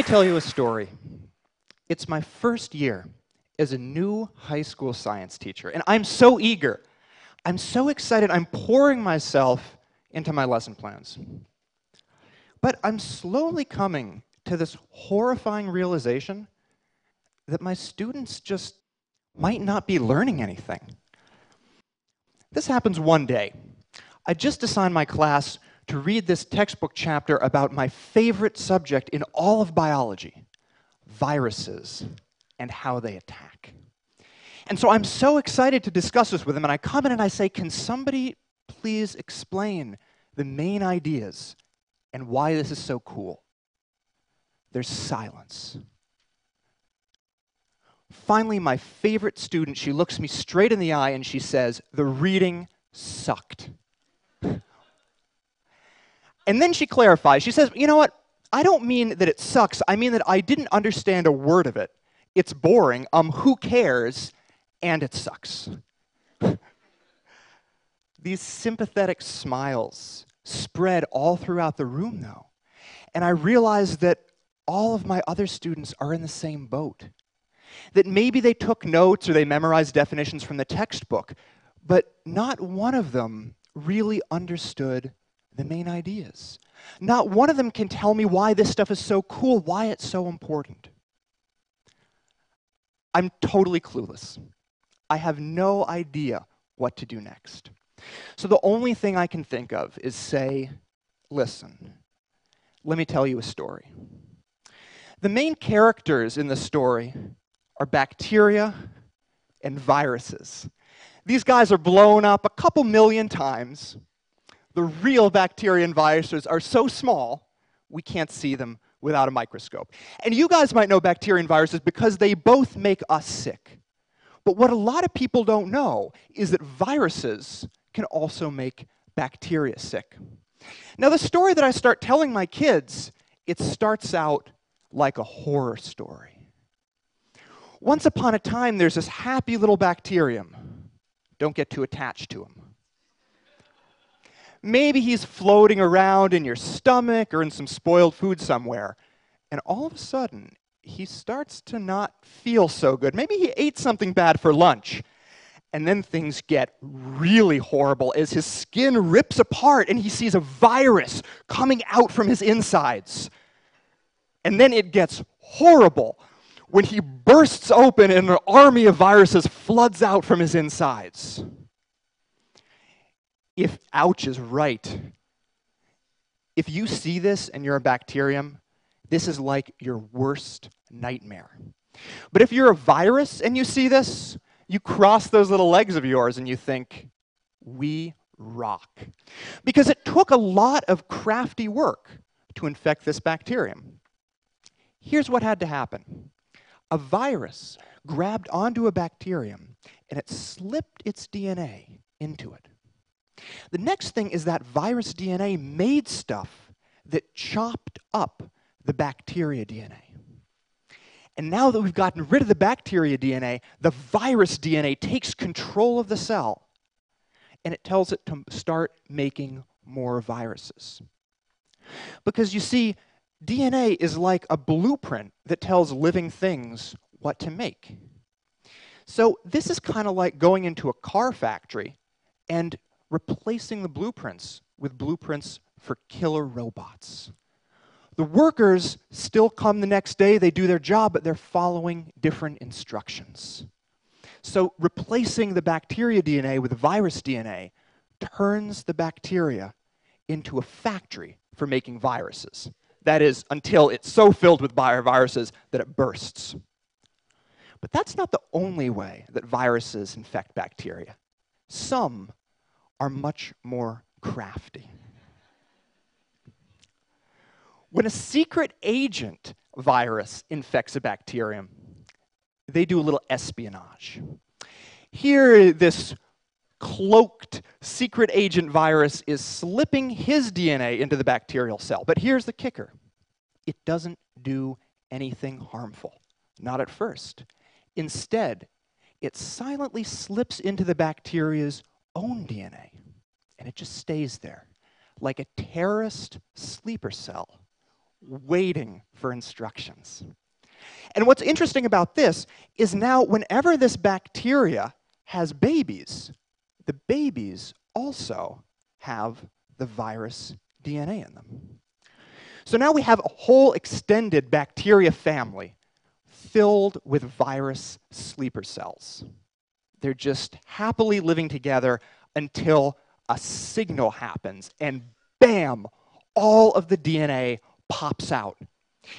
me tell you a story. It's my first year as a new high school science teacher, and I'm so eager. I'm so excited. I'm pouring myself into my lesson plans. But I'm slowly coming to this horrifying realization that my students just might not be learning anything. This happens one day. I just assigned my class to read this textbook chapter about my favorite subject in all of biology viruses and how they attack. And so I'm so excited to discuss this with them, and I come in and I say, Can somebody please explain the main ideas and why this is so cool? There's silence. Finally, my favorite student, she looks me straight in the eye and she says, The reading sucked. And then she clarifies. She says, You know what? I don't mean that it sucks. I mean that I didn't understand a word of it. It's boring. Um, who cares? And it sucks. These sympathetic smiles spread all throughout the room, though. And I realized that all of my other students are in the same boat that maybe they took notes or they memorized definitions from the textbook, but not one of them really understood the main ideas. Not one of them can tell me why this stuff is so cool, why it's so important. I'm totally clueless. I have no idea what to do next. So the only thing I can think of is say, listen, let me tell you a story. The main characters in the story are bacteria and viruses. These guys are blown up a couple million times. The real bacteria and viruses are so small, we can't see them without a microscope. And you guys might know bacteria and viruses because they both make us sick. But what a lot of people don't know is that viruses can also make bacteria sick. Now, the story that I start telling my kids, it starts out like a horror story. Once upon a time, there's this happy little bacterium. Don't get too attached to him. Maybe he's floating around in your stomach or in some spoiled food somewhere. And all of a sudden, he starts to not feel so good. Maybe he ate something bad for lunch. And then things get really horrible as his skin rips apart and he sees a virus coming out from his insides. And then it gets horrible when he bursts open and an army of viruses floods out from his insides. If ouch is right, if you see this and you're a bacterium, this is like your worst nightmare. But if you're a virus and you see this, you cross those little legs of yours and you think, we rock. Because it took a lot of crafty work to infect this bacterium. Here's what had to happen a virus grabbed onto a bacterium and it slipped its DNA into it. The next thing is that virus DNA made stuff that chopped up the bacteria DNA. And now that we've gotten rid of the bacteria DNA, the virus DNA takes control of the cell and it tells it to start making more viruses. Because you see, DNA is like a blueprint that tells living things what to make. So this is kind of like going into a car factory and replacing the blueprints with blueprints for killer robots. The workers still come the next day, they do their job, but they're following different instructions. So replacing the bacteria DNA with virus DNA turns the bacteria into a factory for making viruses. That is, until it's so filled with viruses that it bursts. But that's not the only way that viruses infect bacteria. Some are much more crafty. When a secret agent virus infects a bacterium, they do a little espionage. Here, this cloaked secret agent virus is slipping his DNA into the bacterial cell. But here's the kicker it doesn't do anything harmful, not at first. Instead, it silently slips into the bacteria's own DNA, and it just stays there, like a terrorist sleeper cell, waiting for instructions. And what's interesting about this is now, whenever this bacteria has babies, the babies also have the virus DNA in them. So now we have a whole extended bacteria family filled with virus sleeper cells. They're just happily living together until a signal happens, and bam, all of the DNA pops out.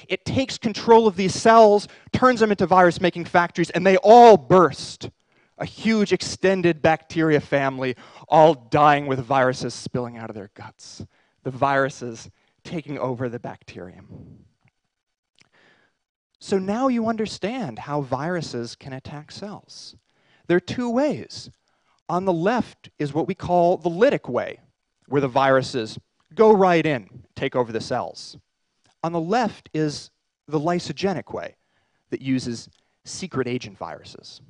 It takes control of these cells, turns them into virus making factories, and they all burst. A huge extended bacteria family, all dying with viruses spilling out of their guts. The viruses taking over the bacterium. So now you understand how viruses can attack cells. There are two ways. On the left is what we call the lytic way, where the viruses go right in, take over the cells. On the left is the lysogenic way that uses secret agent viruses.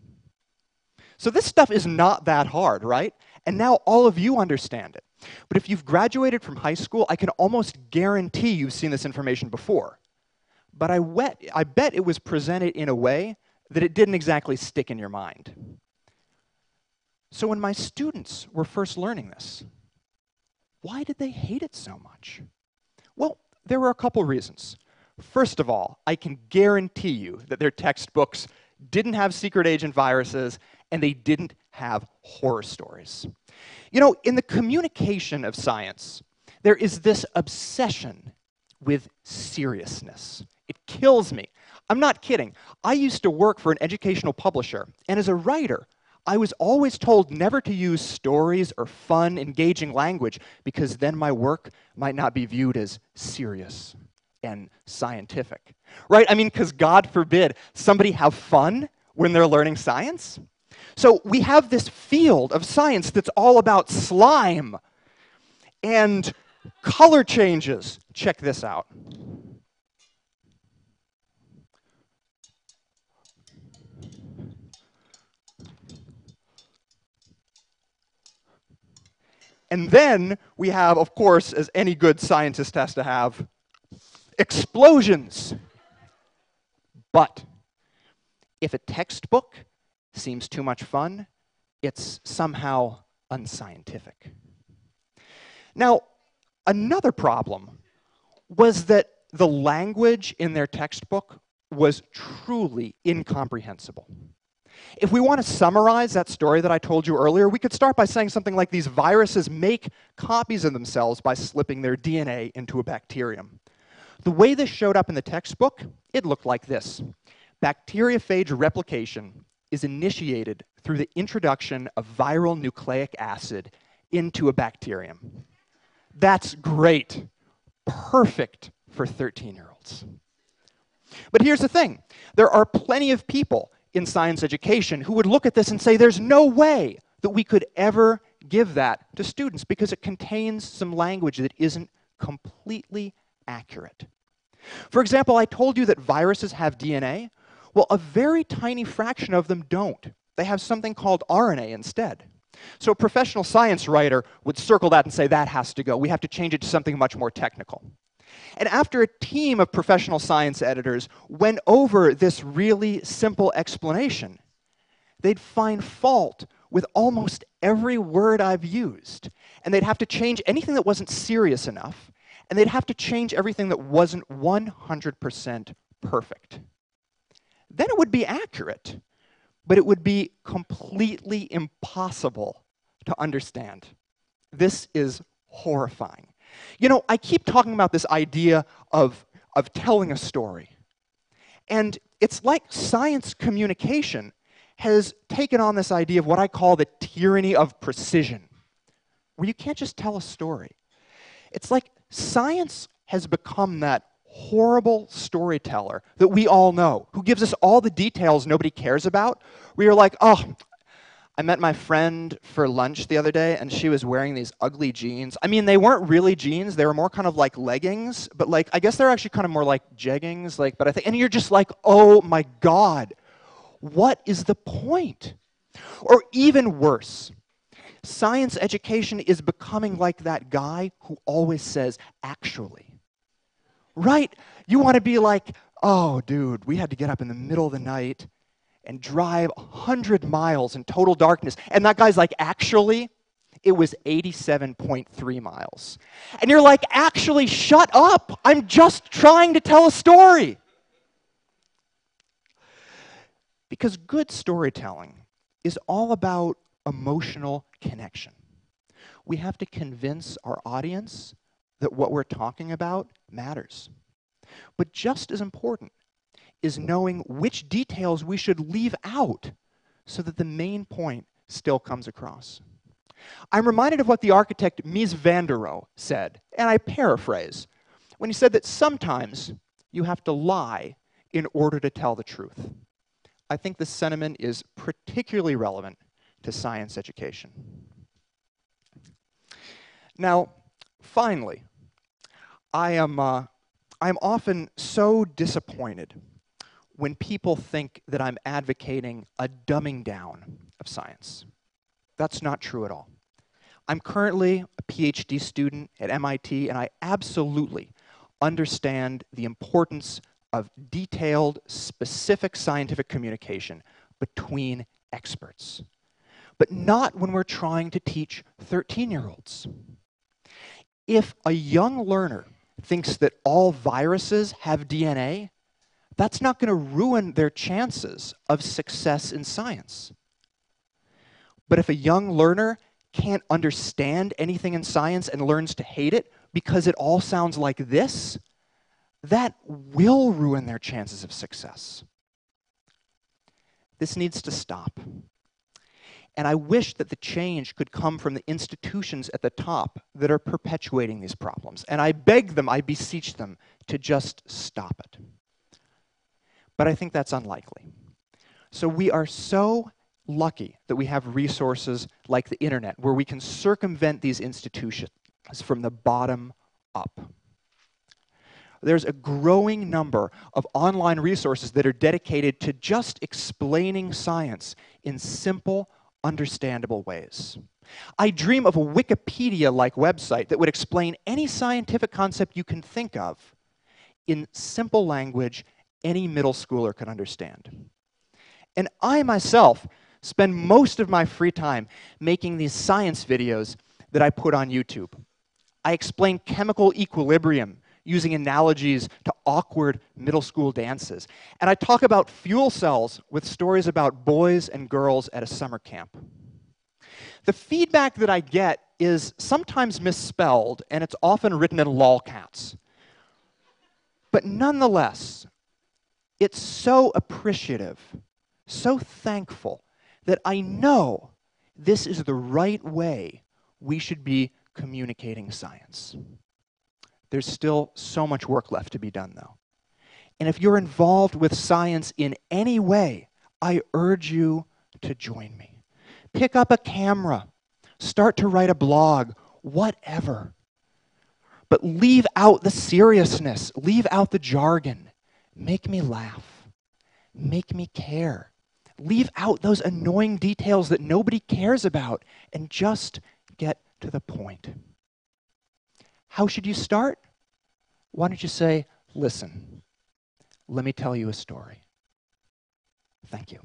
So this stuff is not that hard, right? And now all of you understand it. But if you've graduated from high school, I can almost guarantee you've seen this information before. But I, wet, I bet it was presented in a way that it didn't exactly stick in your mind. So when my students were first learning this, why did they hate it so much? Well, there were a couple reasons. First of all, I can guarantee you that their textbooks didn't have secret agent viruses and they didn't have horror stories. You know, in the communication of science, there is this obsession with seriousness. It kills me. I'm not kidding. I used to work for an educational publisher, and as a writer, I was always told never to use stories or fun, engaging language because then my work might not be viewed as serious and scientific. Right? I mean, because God forbid somebody have fun when they're learning science. So we have this field of science that's all about slime and color changes. Check this out. And then we have, of course, as any good scientist has to have, explosions. But if a textbook seems too much fun, it's somehow unscientific. Now, another problem was that the language in their textbook was truly incomprehensible. If we want to summarize that story that I told you earlier, we could start by saying something like these viruses make copies of themselves by slipping their DNA into a bacterium. The way this showed up in the textbook, it looked like this. Bacteriophage replication is initiated through the introduction of viral nucleic acid into a bacterium. That's great. Perfect for 13 year olds. But here's the thing there are plenty of people in science education who would look at this and say, there's no way that we could ever give that to students because it contains some language that isn't completely accurate. For example, I told you that viruses have DNA. Well, a very tiny fraction of them don't. They have something called RNA instead. So a professional science writer would circle that and say, that has to go. We have to change it to something much more technical. And after a team of professional science editors went over this really simple explanation, they'd find fault with almost every word I've used. And they'd have to change anything that wasn't serious enough. And they'd have to change everything that wasn't 100% perfect. Then it would be accurate, but it would be completely impossible to understand. This is horrifying. You know, I keep talking about this idea of, of telling a story. And it's like science communication has taken on this idea of what I call the tyranny of precision, where you can't just tell a story. It's like science has become that horrible storyteller that we all know, who gives us all the details nobody cares about. We are like, oh, I met my friend for lunch the other day, and she was wearing these ugly jeans. I mean, they weren't really jeans; they were more kind of like leggings, but like I guess they're actually kind of more like jeggings. Like, but I think, and you're just like, oh my god, what is the point? Or even worse, science education is becoming like that guy who always says, actually. right? You want to be like, oh, dude, we had to get up in the middle of the night and drive 100 miles in total darkness. And that guy's like, actually, it was 87.3 miles. And you're like, actually, shut up. I'm just trying to tell a story. Because good storytelling is all about emotional connection. We have to convince our audience that what we're talking about matters. But just as important is knowing which details we should leave out so that the main point still comes across. I'm reminded of what the architect Mies van der Rohe said, and I paraphrase, when he said that sometimes you have to lie in order to tell the truth. I think this sentiment is particularly relevant to science education. Now, finally, I am, uh, I'm often so disappointed when people think that I'm advocating a dumbing down of science. That's not true at all. I'm currently a PhD student at MIT, and I absolutely understand the importance of detailed, specific scientific communication between experts. But not when we're trying to teach 13 year olds. If a young learner thinks that all viruses have DNA, that's not going to ruin their chances of success in science. But if a young learner can't understand anything in science and learns to hate it because it all sounds like this, that will ruin their chances of success. This needs to stop. And I wish that the change could come from the institutions at the top that are perpetuating these problems. And I beg them, I beseech them to just stop it. But I think that's unlikely. So we are so lucky that we have resources like the internet where we can circumvent these institutions from the bottom up. There's a growing number of online resources that are dedicated to just explaining science in simple, understandable ways. I dream of a Wikipedia like website that would explain any scientific concept you can think of in simple language any middle schooler could understand. And I myself spend most of my free time making these science videos that I put on YouTube. I explain chemical equilibrium using analogies to awkward middle school dances. And I talk about fuel cells with stories about boys and girls at a summer camp. The feedback that I get is sometimes misspelled, and it's often written in lolcats. But nonetheless, it's so appreciative, so thankful that I know this is the right way we should be communicating science. There's still so much work left to be done, though. And if you're involved with science in any way, I urge you to join me. Pick up a camera, start to write a blog, whatever. But leave out the seriousness, leave out the jargon. Make me laugh, make me care. Leave out those annoying details that nobody cares about and just get to the point. How should you start? Why don't you say, listen, let me tell you a story. Thank you.